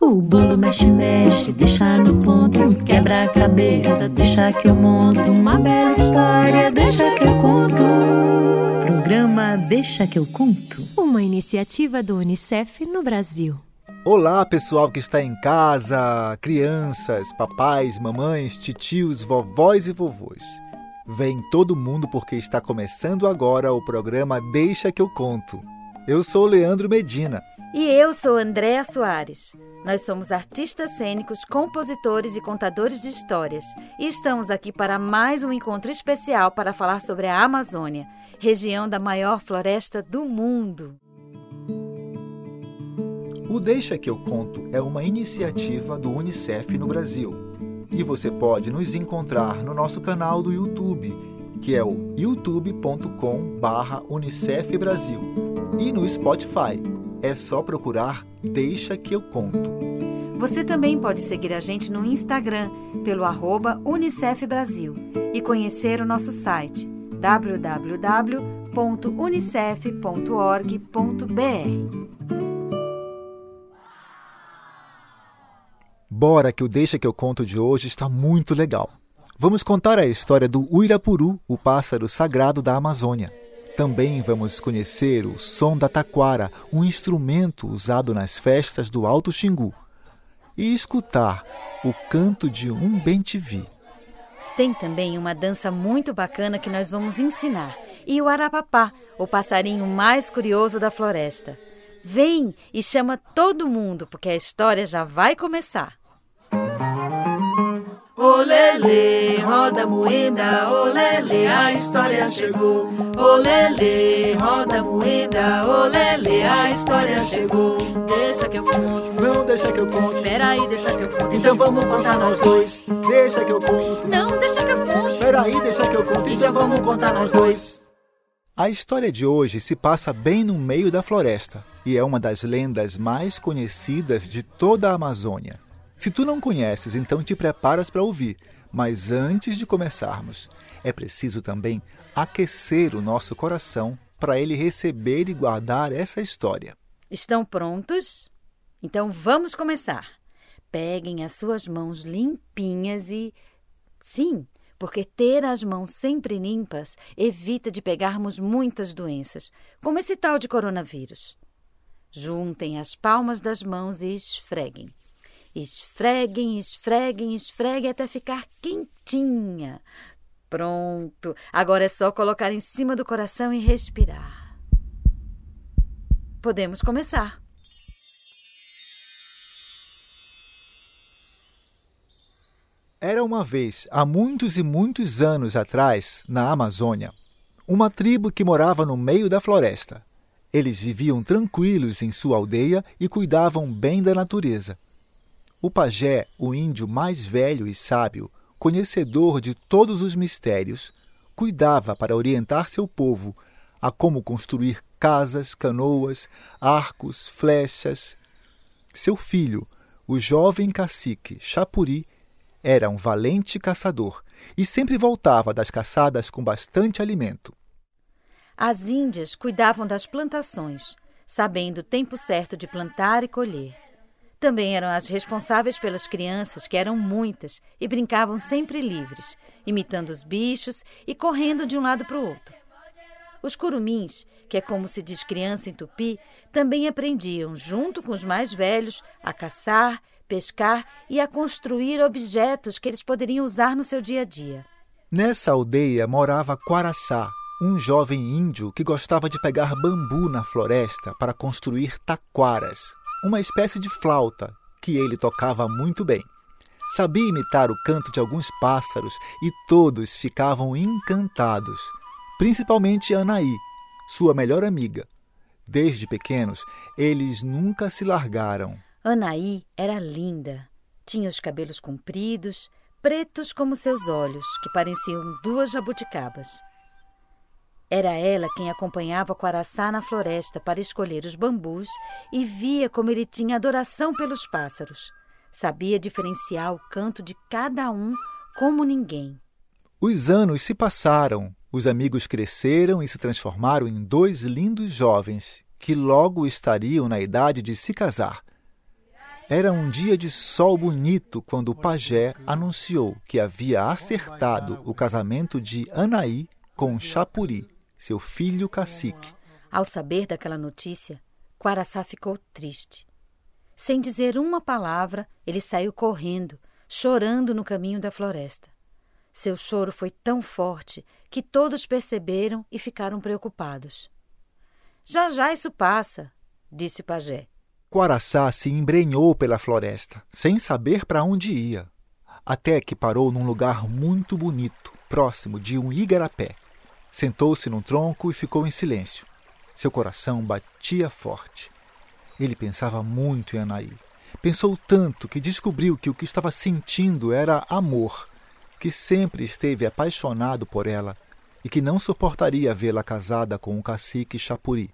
O bolo mexe, mexe, deixa no ponto. Quebra a cabeça, deixa que eu monto. Uma bela história, deixa que eu conto. Programa Deixa que eu conto. Uma iniciativa do Unicef no Brasil. Olá, pessoal que está em casa, crianças, papais, mamães, titios, vovós e vovôs. Vem todo mundo porque está começando agora o programa Deixa que eu conto. Eu sou Leandro Medina. E eu sou Andréa Soares. Nós somos artistas cênicos, compositores e contadores de histórias e estamos aqui para mais um encontro especial para falar sobre a Amazônia, região da maior floresta do mundo. O Deixa que eu conto é uma iniciativa do UNICEF no Brasil. E você pode nos encontrar no nosso canal do YouTube, que é o youtube.com/unicef Brasil, e no Spotify. É só procurar Deixa que eu conto. Você também pode seguir a gente no Instagram pelo arroba Unicef Brasil e conhecer o nosso site www.unicef.org.br. Bora que o Deixa que eu conto de hoje está muito legal. Vamos contar a história do Uirapuru, o pássaro sagrado da Amazônia. Também vamos conhecer o som da taquara, um instrumento usado nas festas do Alto Xingu. E escutar o canto de um bentivi. Tem também uma dança muito bacana que nós vamos ensinar. E o arapapá, o passarinho mais curioso da floresta. Vem e chama todo mundo, porque a história já vai começar. Olele, roda moeda, olele, a história chegou. Olele, roda moeda, olele, a história chegou. Deixa que eu conto. Não deixa que eu conto. Peraí, deixa que eu conto. Então vamos contar nós dois. Deixa que eu conto. Não, deixa que eu conto. Peraí, deixa que eu conto. Então vamos contar nós dois. A história de hoje se passa bem no meio da floresta e é uma das lendas mais conhecidas de toda a Amazônia. Se tu não conheces, então te preparas para ouvir. Mas antes de começarmos, é preciso também aquecer o nosso coração para ele receber e guardar essa história. Estão prontos? Então vamos começar. Peguem as suas mãos limpinhas e. Sim, porque ter as mãos sempre limpas evita de pegarmos muitas doenças, como esse tal de coronavírus. Juntem as palmas das mãos e esfreguem. Esfreguem, esfreguem, esfreguem até ficar quentinha. Pronto. Agora é só colocar em cima do coração e respirar. Podemos começar. Era uma vez, há muitos e muitos anos atrás, na Amazônia, uma tribo que morava no meio da floresta. Eles viviam tranquilos em sua aldeia e cuidavam bem da natureza. O pajé, o índio mais velho e sábio, conhecedor de todos os mistérios, cuidava para orientar seu povo a como construir casas, canoas, arcos, flechas. Seu filho, o jovem cacique Chapuri, era um valente caçador e sempre voltava das caçadas com bastante alimento. As índias cuidavam das plantações, sabendo o tempo certo de plantar e colher. Também eram as responsáveis pelas crianças, que eram muitas e brincavam sempre livres, imitando os bichos e correndo de um lado para o outro. Os curumins, que é como se diz criança em tupi, também aprendiam, junto com os mais velhos, a caçar, pescar e a construir objetos que eles poderiam usar no seu dia a dia. Nessa aldeia morava Quaraçá, um jovem índio que gostava de pegar bambu na floresta para construir taquaras, uma espécie de flauta que ele tocava muito bem. Sabia imitar o canto de alguns pássaros e todos ficavam encantados, principalmente Anaí, sua melhor amiga. Desde pequenos, eles nunca se largaram. Anaí era linda. Tinha os cabelos compridos, pretos como seus olhos, que pareciam duas jabuticabas. Era ela quem acompanhava Quaraçá na floresta para escolher os bambus e via como ele tinha adoração pelos pássaros. Sabia diferenciar o canto de cada um como ninguém. Os anos se passaram, os amigos cresceram e se transformaram em dois lindos jovens que logo estariam na idade de se casar. Era um dia de sol bonito quando o pajé anunciou que havia acertado o casamento de Anaí com Chapuri, seu filho cacique. Ao saber daquela notícia, Quaraçá ficou triste. Sem dizer uma palavra, ele saiu correndo, chorando no caminho da floresta. Seu choro foi tão forte que todos perceberam e ficaram preocupados. Já já isso passa, disse o pajé. Quaraçá se embrenhou pela floresta, sem saber para onde ia, até que parou num lugar muito bonito, próximo de um igarapé. Sentou-se num tronco e ficou em silêncio. Seu coração batia forte. Ele pensava muito em Anaí. Pensou tanto que descobriu que o que estava sentindo era amor, que sempre esteve apaixonado por ela e que não suportaria vê-la casada com o cacique Chapuri.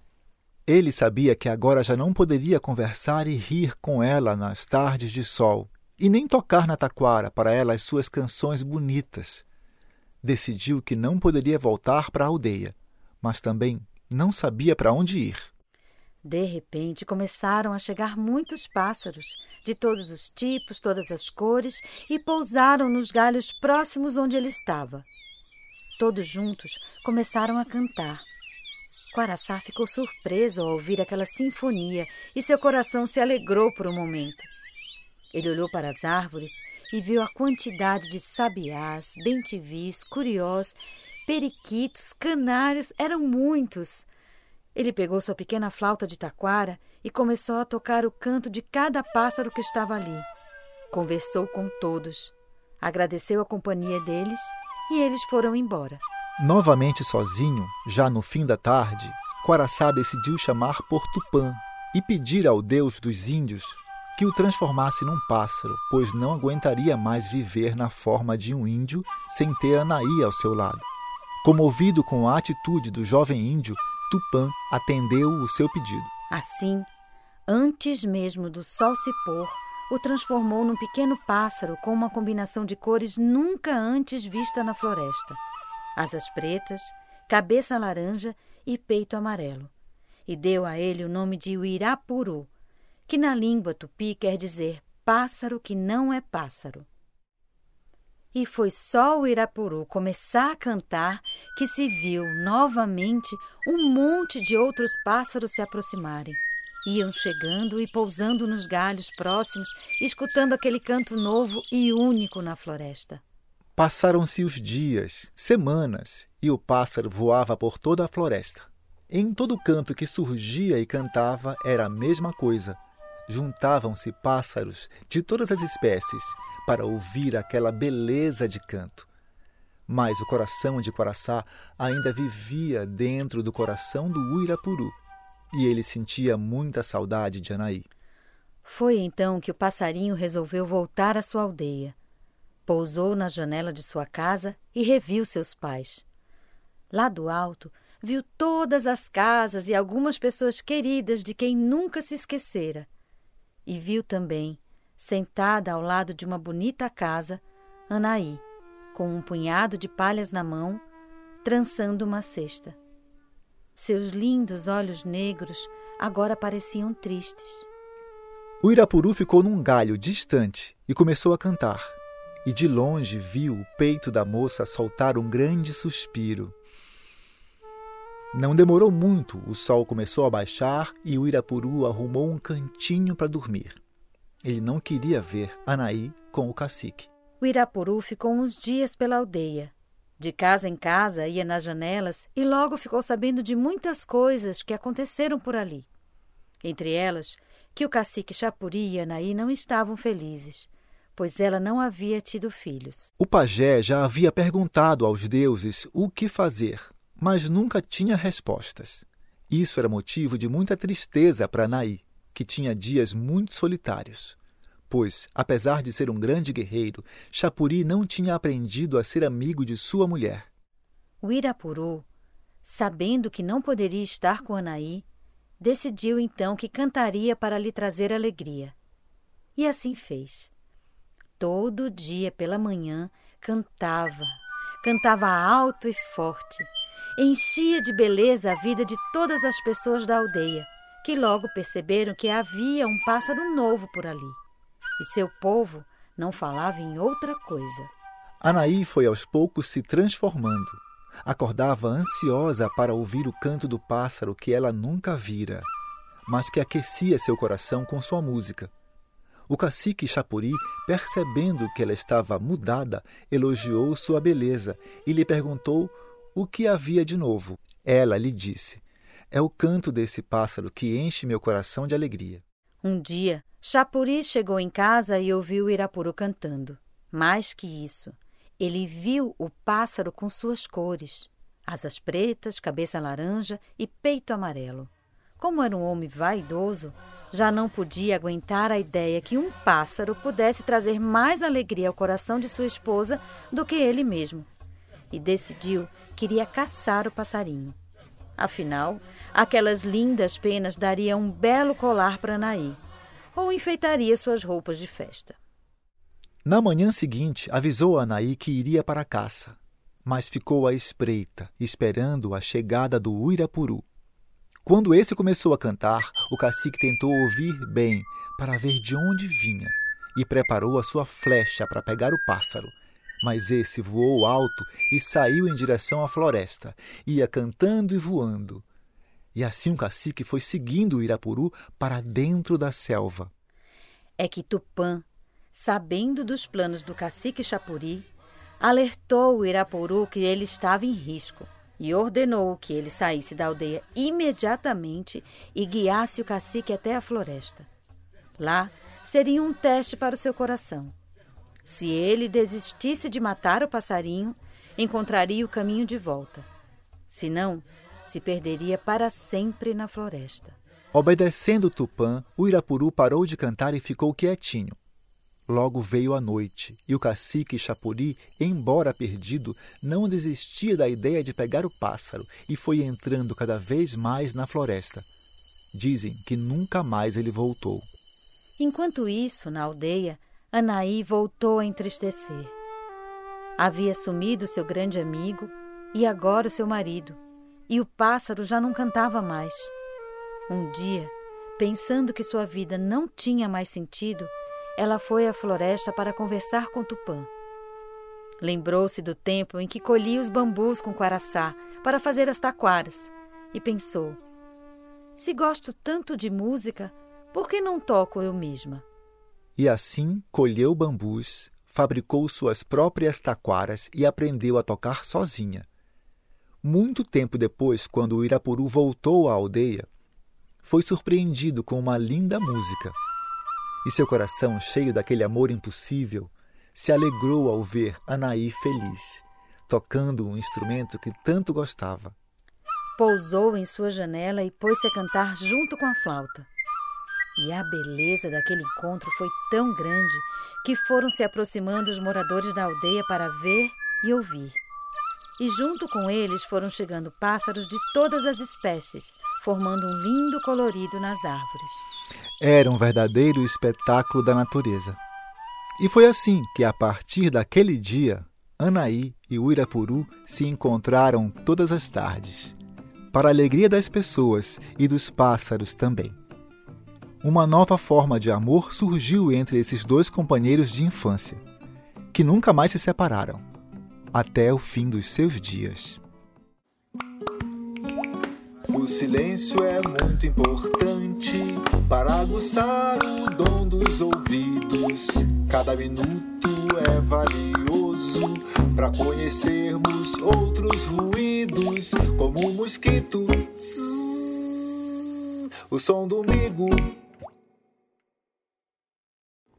Ele sabia que agora já não poderia conversar e rir com ela nas tardes de sol, e nem tocar na taquara para ela as suas canções bonitas. Decidiu que não poderia voltar para a aldeia, mas também não sabia para onde ir. De repente começaram a chegar muitos pássaros, de todos os tipos, todas as cores, e pousaram nos galhos próximos onde ele estava. Todos juntos começaram a cantar. Quaraçá ficou surpreso ao ouvir aquela sinfonia e seu coração se alegrou por um momento. Ele olhou para as árvores e viu a quantidade de sabiás, bentivis, curiós, periquitos, canários, eram muitos. Ele pegou sua pequena flauta de taquara e começou a tocar o canto de cada pássaro que estava ali. Conversou com todos, agradeceu a companhia deles e eles foram embora. Novamente sozinho, já no fim da tarde, Quaraçá decidiu chamar por Tupã e pedir ao deus dos índios que o transformasse num pássaro, pois não aguentaria mais viver na forma de um índio sem ter Anaí ao seu lado. Comovido com a atitude do jovem índio, Tupã atendeu o seu pedido. Assim, antes mesmo do sol se pôr, o transformou num pequeno pássaro com uma combinação de cores nunca antes vista na floresta asas pretas, cabeça laranja e peito amarelo, e deu a ele o nome de Uirapuru, que na língua tupi quer dizer pássaro que não é pássaro. E foi só o Irapuru começar a cantar que se viu novamente um monte de outros pássaros se aproximarem. Iam chegando e pousando nos galhos próximos, escutando aquele canto novo e único na floresta. Passaram-se os dias, semanas, e o pássaro voava por toda a floresta. Em todo canto que surgia e cantava era a mesma coisa. Juntavam-se pássaros de todas as espécies para ouvir aquela beleza de canto. Mas o coração de Quaraçá ainda vivia dentro do coração do Uirapuru, e ele sentia muita saudade de Anaí. Foi então que o passarinho resolveu voltar à sua aldeia. Pousou na janela de sua casa e reviu seus pais. Lá do alto, viu todas as casas e algumas pessoas queridas de quem nunca se esquecera. E viu também, sentada ao lado de uma bonita casa, Anaí, com um punhado de palhas na mão, trançando uma cesta. Seus lindos olhos negros agora pareciam tristes. O Irapuru ficou num galho distante e começou a cantar e de longe viu o peito da moça soltar um grande suspiro. Não demorou muito, o sol começou a baixar e o Irapuru arrumou um cantinho para dormir. Ele não queria ver Anaí com o cacique. O Irapuru ficou uns dias pela aldeia. De casa em casa, ia nas janelas e logo ficou sabendo de muitas coisas que aconteceram por ali. Entre elas, que o cacique Chapuri e Anaí não estavam felizes pois ela não havia tido filhos. O pajé já havia perguntado aos deuses o que fazer, mas nunca tinha respostas. Isso era motivo de muita tristeza para Naí. que tinha dias muito solitários, pois, apesar de ser um grande guerreiro, Chapuri não tinha aprendido a ser amigo de sua mulher. O Irapuru, sabendo que não poderia estar com Anaí, decidiu então que cantaria para lhe trazer alegria. E assim fez. Todo dia pela manhã cantava, cantava alto e forte. Enchia de beleza a vida de todas as pessoas da aldeia, que logo perceberam que havia um pássaro novo por ali. E seu povo não falava em outra coisa. Anaí foi aos poucos se transformando. Acordava ansiosa para ouvir o canto do pássaro que ela nunca vira, mas que aquecia seu coração com sua música. O cacique Chapuri, percebendo que ela estava mudada, elogiou sua beleza e lhe perguntou o que havia de novo. Ela lhe disse: É o canto desse pássaro que enche meu coração de alegria. Um dia, Chapuri chegou em casa e ouviu Irapuru cantando. Mais que isso, ele viu o pássaro com suas cores: asas pretas, cabeça laranja e peito amarelo. Como era um homem vaidoso, já não podia aguentar a ideia que um pássaro pudesse trazer mais alegria ao coração de sua esposa do que ele mesmo. E decidiu que iria caçar o passarinho. Afinal, aquelas lindas penas dariam um belo colar para Anaí, ou enfeitaria suas roupas de festa. Na manhã seguinte, avisou a Anaí que iria para a caça, mas ficou à espreita, esperando a chegada do Uirapuru. Quando esse começou a cantar, o cacique tentou ouvir bem para ver de onde vinha e preparou a sua flecha para pegar o pássaro. Mas esse voou alto e saiu em direção à floresta, ia cantando e voando. E assim o cacique foi seguindo o Irapuru para dentro da selva. É que Tupã, sabendo dos planos do cacique Chapuri, alertou o Irapuru que ele estava em risco e ordenou que ele saísse da aldeia imediatamente e guiasse o cacique até a floresta. Lá seria um teste para o seu coração. Se ele desistisse de matar o passarinho, encontraria o caminho de volta. Se não, se perderia para sempre na floresta. Obedecendo Tupã, o Irapuru parou de cantar e ficou quietinho. Logo veio a noite, e o cacique Chapuri, embora perdido, não desistia da ideia de pegar o pássaro e foi entrando cada vez mais na floresta. Dizem que nunca mais ele voltou. Enquanto isso, na aldeia, Anaí voltou a entristecer. Havia sumido seu grande amigo e agora o seu marido, e o pássaro já não cantava mais. Um dia, pensando que sua vida não tinha mais sentido, ela foi à floresta para conversar com Tupã. Lembrou-se do tempo em que colhia os bambus com quaraçá para fazer as taquaras e pensou: se gosto tanto de música, por que não toco eu mesma? E assim colheu bambus, fabricou suas próprias taquaras e aprendeu a tocar sozinha. Muito tempo depois, quando o Irapuru voltou à aldeia, foi surpreendido com uma linda música e seu coração, cheio daquele amor impossível, se alegrou ao ver Anaí feliz, tocando um instrumento que tanto gostava. Pousou em sua janela e pôs-se a cantar junto com a flauta. E a beleza daquele encontro foi tão grande que foram se aproximando os moradores da aldeia para ver e ouvir. E junto com eles foram chegando pássaros de todas as espécies, formando um lindo colorido nas árvores. Era um verdadeiro espetáculo da natureza. E foi assim que, a partir daquele dia, Anaí e Uirapuru se encontraram todas as tardes, para a alegria das pessoas e dos pássaros também. Uma nova forma de amor surgiu entre esses dois companheiros de infância, que nunca mais se separaram, até o fim dos seus dias. O silêncio é muito importante para aguçar o dom dos ouvidos. Cada minuto é valioso para conhecermos outros ruídos, como o mosquito, o som do migo.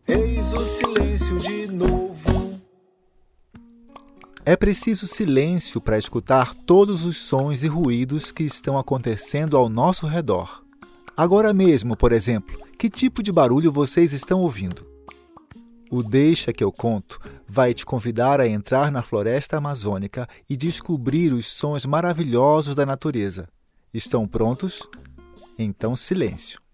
Eis o silêncio de novo. É preciso silêncio para escutar todos os sons e ruídos que estão acontecendo ao nosso redor. Agora mesmo, por exemplo, que tipo de barulho vocês estão ouvindo? O Deixa que eu conto vai te convidar a entrar na floresta amazônica e descobrir os sons maravilhosos da natureza. Estão prontos? Então, silêncio.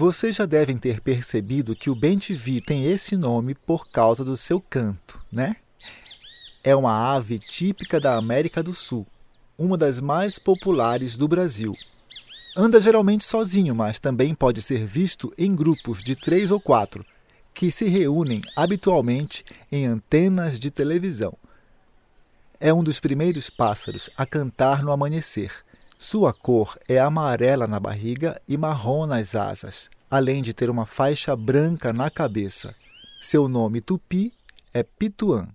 Vocês já devem ter percebido que o bentivi tem esse nome por causa do seu canto, né? É uma ave típica da América do Sul, uma das mais populares do Brasil. Anda geralmente sozinho, mas também pode ser visto em grupos de três ou quatro, que se reúnem habitualmente em antenas de televisão. É um dos primeiros pássaros a cantar no amanhecer sua cor é amarela na barriga e marrom nas asas, além de ter uma faixa branca na cabeça. Seu nome tupi é Pituã.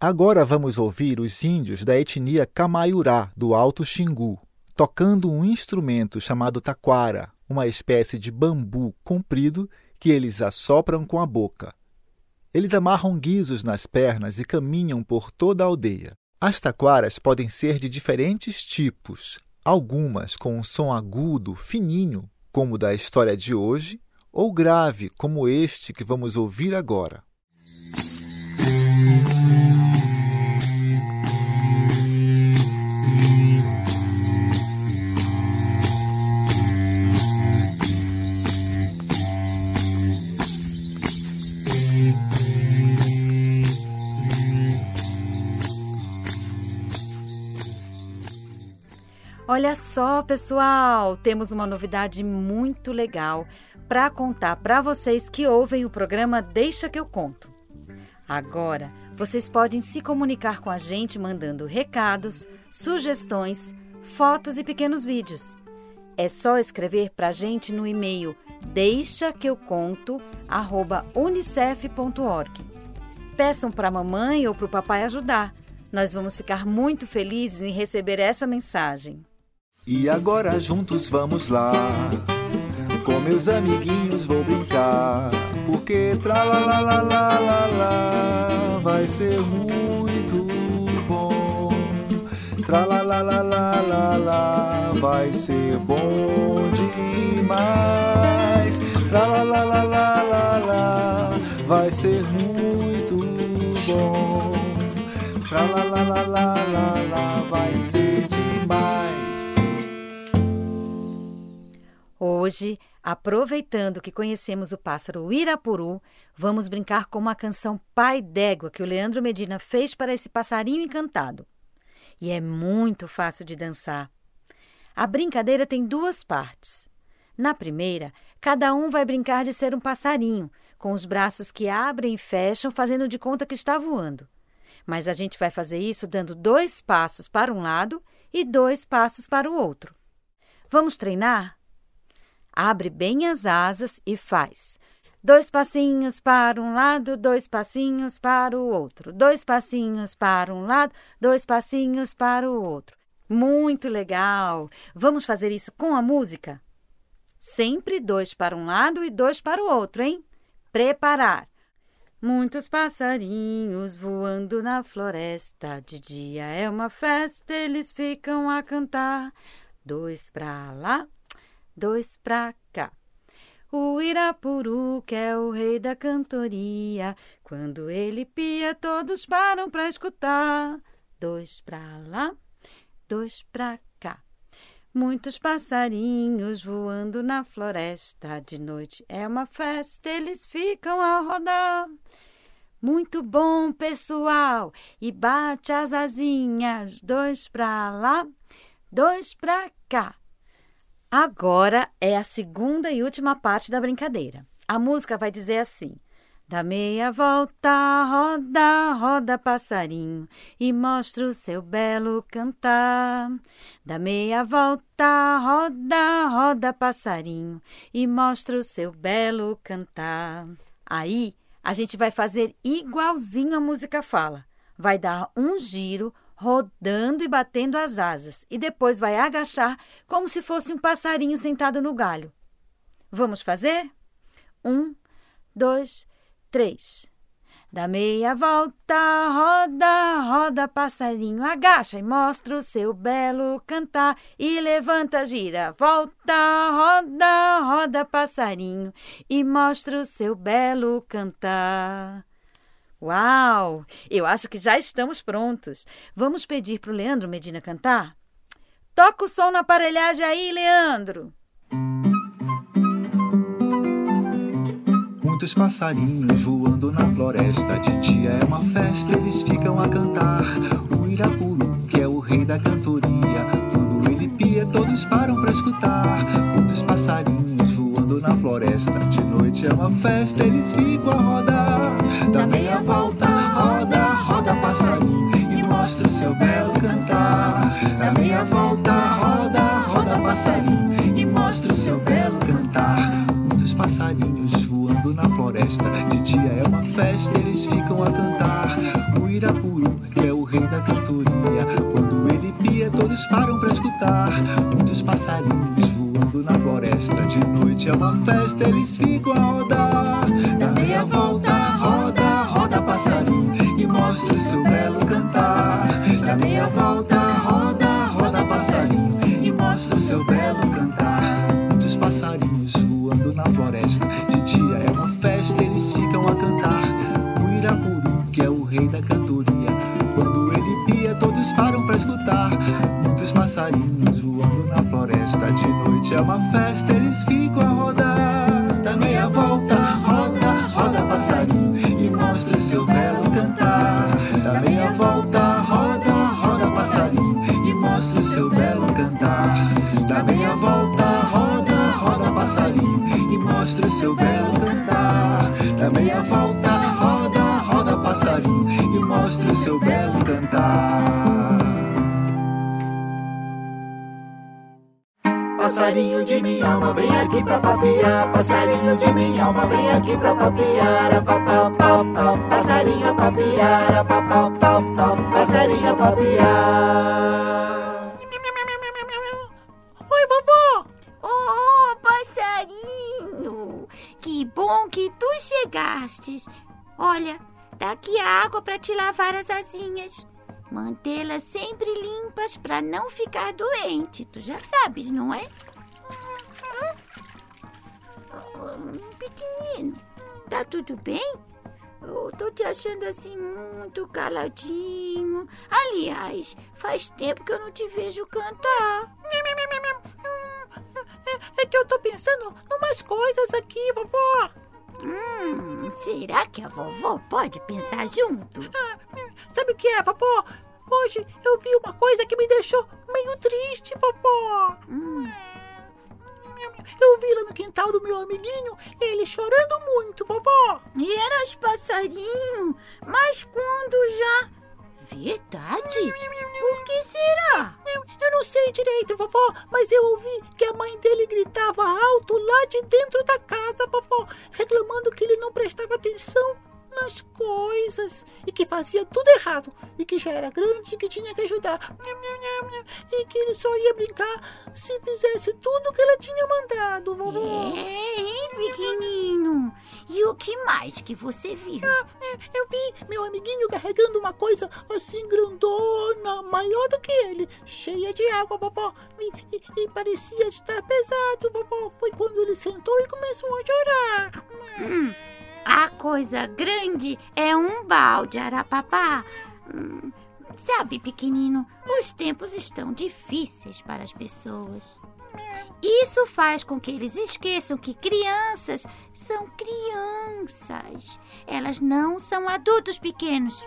Agora vamos ouvir os índios da etnia Camaiurá, do Alto Xingu, tocando um instrumento chamado taquara, uma espécie de bambu comprido que eles assopram com a boca. Eles amarram guizos nas pernas e caminham por toda a aldeia. As taquaras podem ser de diferentes tipos, algumas com um som agudo, fininho, como o da história de hoje, ou grave, como este que vamos ouvir agora. Olha só, pessoal, temos uma novidade muito legal para contar para vocês que ouvem o programa Deixa que eu conto. Agora, vocês podem se comunicar com a gente mandando recados, sugestões, fotos e pequenos vídeos. É só escrever para a gente no e-mail deixa que eu conto unicef.org. Peçam para a mamãe ou para o papai ajudar. Nós vamos ficar muito felizes em receber essa mensagem. E agora juntos vamos lá. Com meus amiguinhos vou brincar. Porque tra la la la la la la vai ser muito bom. Tra la la la la la la vai ser bom demais. Tra la la la la la la vai ser muito bom. Tra la la la la la la vai ser demais. Hoje, aproveitando que conhecemos o pássaro Irapuru, vamos brincar com uma canção Pai d'Égua que o Leandro Medina fez para esse passarinho encantado. E é muito fácil de dançar. A brincadeira tem duas partes. Na primeira, cada um vai brincar de ser um passarinho, com os braços que abrem e fecham, fazendo de conta que está voando. Mas a gente vai fazer isso dando dois passos para um lado e dois passos para o outro. Vamos treinar? Abre bem as asas e faz. Dois passinhos para um lado, dois passinhos para o outro. Dois passinhos para um lado, dois passinhos para o outro. Muito legal! Vamos fazer isso com a música? Sempre dois para um lado e dois para o outro, hein? Preparar. Muitos passarinhos voando na floresta. De dia é uma festa, eles ficam a cantar. Dois para lá, dois pra cá. O Irapuru, que é o rei da cantoria, quando ele pia, todos param pra escutar. Dois pra lá, dois pra cá. Muitos passarinhos voando na floresta. De noite é uma festa, eles ficam a rodar. Muito bom, pessoal! E bate as asinhas, dois pra lá, dois pra cá. Agora é a segunda e última parte da brincadeira. A música vai dizer assim: Dá meia volta, roda, roda passarinho e mostra o seu belo cantar. Dá meia volta, roda, roda passarinho e mostra o seu belo cantar. Aí a gente vai fazer igualzinho a música fala. Vai dar um giro, rodando e batendo as asas, e depois vai agachar como se fosse um passarinho sentado no galho. Vamos fazer? Um, dois, três. Dá meia volta, roda, roda, passarinho, agacha e mostra o seu belo cantar. E levanta, gira, volta, roda, roda, passarinho, e mostra o seu belo cantar. Uau! Eu acho que já estamos prontos. Vamos pedir para o Leandro Medina cantar? Toca o som na aparelhagem aí, Leandro! Muitos passarinhos voando na floresta. De dia é uma festa, eles ficam a cantar. O Irapuru, que é o rei da cantoria. Quando ele pia, todos param para escutar. Muitos passarinhos na floresta. De noite é uma festa, eles ficam a rodar. Dá meia volta, roda, roda, passarinho. E mostra o seu belo cantar. Dá meia volta, roda, roda, passarinho. E mostra o seu belo cantar. Muitos passarinhos voando na floresta. De dia é uma festa, eles ficam a cantar. O Irapuru, que é o rei da cantoria. Quando ele pia, todos param para escutar. Muitos passarinhos voando na floresta. De noite é uma festa, eles ficam a rodar. Dá meia volta, roda, roda, passarinho. E mostra o seu belo cantar. Dá meia volta, roda, roda, passarinho. E mostra o seu belo cantar. Muitos passarinhos É uma festa, eles ficam a rodar. Dá meia volta, roda, roda, passarinho. E mostra seu belo cantar. Dá meia volta, roda, roda, passarinho. E mostra seu belo cantar. Dá meia volta, roda, roda, passarinho. E mostra seu belo cantar. Dá meia volta, roda, roda, passarinho. E mostra seu belo cantar. Passarinho de minha alma, vem aqui pra papiar. Passarinho de minha alma, vem aqui pra papiar. Passarinho papiar. Pau, pau. Passarinho a papiar. Oi, vovó! Oh, passarinho! Que bom que tu chegastes. Olha, tá aqui a água para te lavar as asinhas. Mantê-las sempre limpas para não ficar doente. Tu já sabes, não é? Pequenino, tá tudo bem? Eu tô te achando assim muito caladinho. Aliás, faz tempo que eu não te vejo cantar. É, é que eu tô pensando numas coisas aqui, vovó. Hum, será que a vovó pode pensar junto? Ah, sabe o que é, vovó? Hoje eu vi uma coisa que me deixou meio triste, vovó. Quintal do meu amiguinho ele chorando muito, vovó. e eras passarinho, mas quando já. Verdade? Por que será? Eu, eu não sei direito, vovó, mas eu ouvi que a mãe dele gritava alto lá de dentro da casa, vovó, reclamando que ele não prestava atenção nas coisas e que fazia tudo errado e que já era grande e que tinha que ajudar e que ele só ia brincar se fizesse tudo o que ela tinha mandado, vovó. É, hein, pequenino? E o que mais que você viu? Ah, é, Eu vi meu amiguinho carregando uma coisa assim grandona, maior do que ele, cheia de água, vovó. E, e- e parecia estar pesado, vovó. Foi quando ele sentou e começou a chorar. A coisa grande é um balde, Arapapá. Hum, sabe, pequenino, os tempos estão difíceis para as pessoas. Isso faz com que eles esqueçam que crianças são crianças. Elas não são adultos pequenos.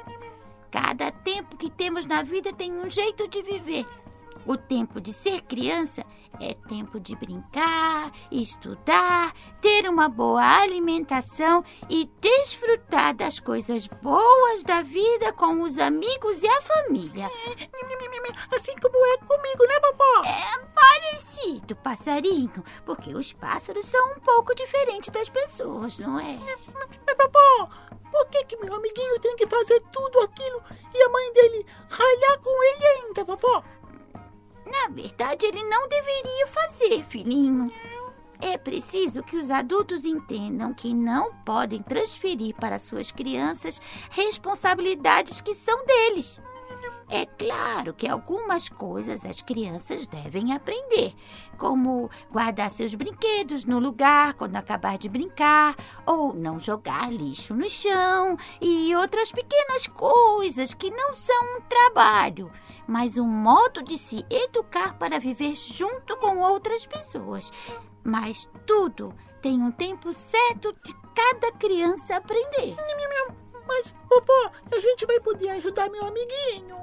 Cada tempo que temos na vida tem um jeito de viver. O tempo de ser criança é tempo de brincar, estudar, ter uma boa alimentação e desfrutar das coisas boas da vida com os amigos e a família. Assim como é comigo, né, vovó? É, Parecido, passarinho, porque os pássaros são um pouco diferentes das pessoas, não é? Mas, vovó, por que, que meu amiguinho tem que fazer tudo aquilo e a mãe dele ralhar com ele ainda, vovó? Na verdade, ele não deveria fazer, filhinho. É preciso que os adultos entendam que não podem transferir para suas crianças responsabilidades que são deles. É claro que algumas coisas as crianças devem aprender, como guardar seus brinquedos no lugar quando acabar de brincar, ou não jogar lixo no chão e outras pequenas coisas que não são um trabalho, mas um modo de se educar para viver junto com outras pessoas. Mas tudo tem um tempo certo de cada criança aprender. Mas, vovó, a gente vai poder ajudar meu amiguinho.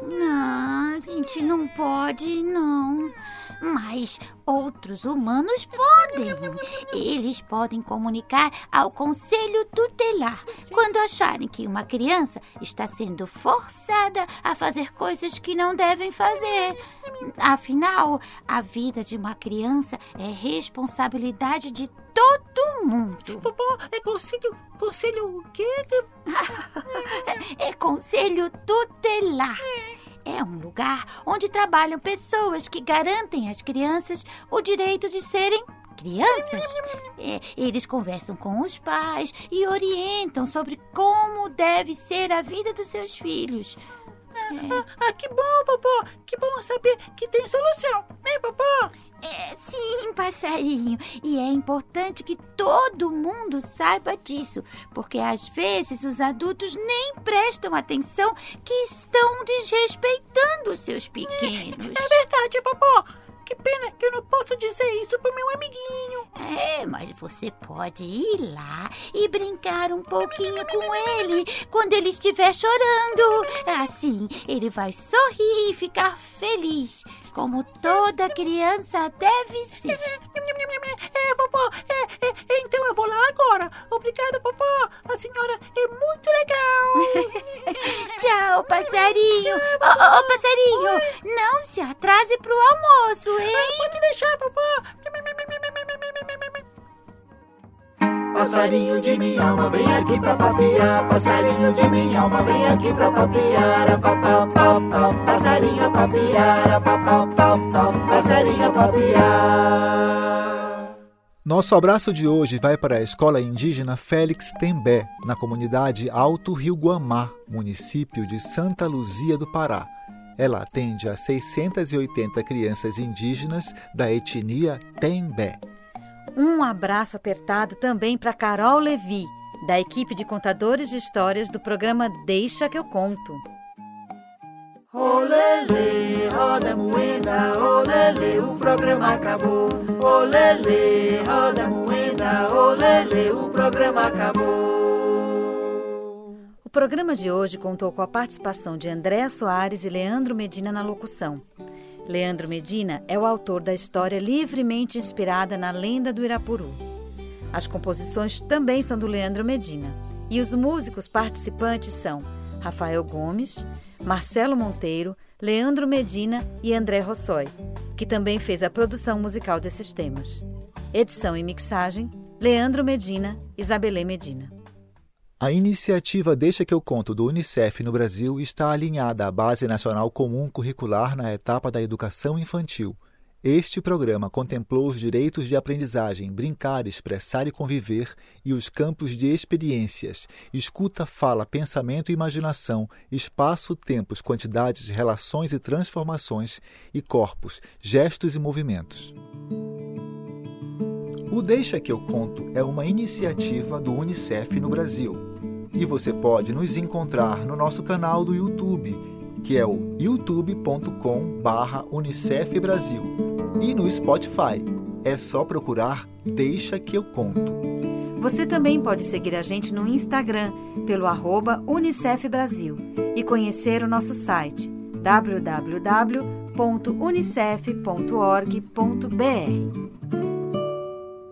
Não, a gente não pode, não. Mas outros humanos podem. Eles podem comunicar ao conselho tutelar quando acharem que uma criança está sendo forçada a fazer coisas que não devem fazer. Afinal, a vida de uma criança é responsabilidade de todo mundo. Vovó, é conselho. Conselho o quê? é conselho tutelar. É um lugar onde trabalham pessoas que garantem às crianças o direito de serem crianças. É, eles conversam com os pais e orientam sobre como deve ser a vida dos seus filhos. Ah, ah, que bom, vovó! Que bom saber que tem solução, né, vovó? É, sim, passarinho. E é importante que todo mundo saiba disso, porque às vezes os adultos nem prestam atenção que estão desrespeitando os seus pequenos. É, é verdade, vovó. Que pena que eu não posso dizer isso pro meu amiguinho. É, mas você pode ir lá e brincar um pouquinho com ele quando ele estiver chorando. Assim, ele vai sorrir e ficar feliz, como toda criança deve ser. É, vovó, é, é, eu vou lá agora. Obrigada, vovó. A senhora é muito legal. Tchau, passarinho. Ô, oh, oh, passarinho, Oi. não se atrase pro almoço, hein? Ah, pode deixar, vovó. Passarinho de minha alma, vem aqui pra papiar. Passarinho de minha alma, vem aqui pra papiar. Pau, pau. Passarinho a papiar. Pau, pau. Passarinho a papiar. Nosso abraço de hoje vai para a Escola Indígena Félix Tembé, na comunidade Alto Rio Guamá, município de Santa Luzia do Pará. Ela atende a 680 crianças indígenas da etnia Tembé. Um abraço apertado também para Carol Levi, da equipe de contadores de histórias do programa Deixa que eu conto. Olele, roda moeda, olele, o programa acabou. Olele, roda moeda, olele, o programa acabou. O programa de hoje contou com a participação de Andréa Soares e Leandro Medina na locução. Leandro Medina é o autor da história livremente inspirada na lenda do Irapuru. As composições também são do Leandro Medina e os músicos participantes são Rafael Gomes, Marcelo Monteiro, Leandro Medina e André Rossoi, que também fez a produção musical desses temas. Edição e mixagem: Leandro Medina, Isabelê Medina. A iniciativa Deixa que eu conto do Unicef no Brasil está alinhada à Base Nacional Comum Curricular na etapa da educação infantil. Este programa contemplou os direitos de aprendizagem, brincar, expressar e conviver e os campos de experiências, escuta, fala, pensamento e imaginação, espaço, tempos, quantidades, relações e transformações e corpos, gestos e movimentos. O Deixa que eu conto é uma iniciativa do Unicef no Brasil e você pode nos encontrar no nosso canal do YouTube, que é o youtube.com/unicef Brasil, e no Spotify. É só procurar Deixa que eu conto. Você também pode seguir a gente no Instagram pelo arroba Unicef Brasil e conhecer o nosso site www.unicef.org.br.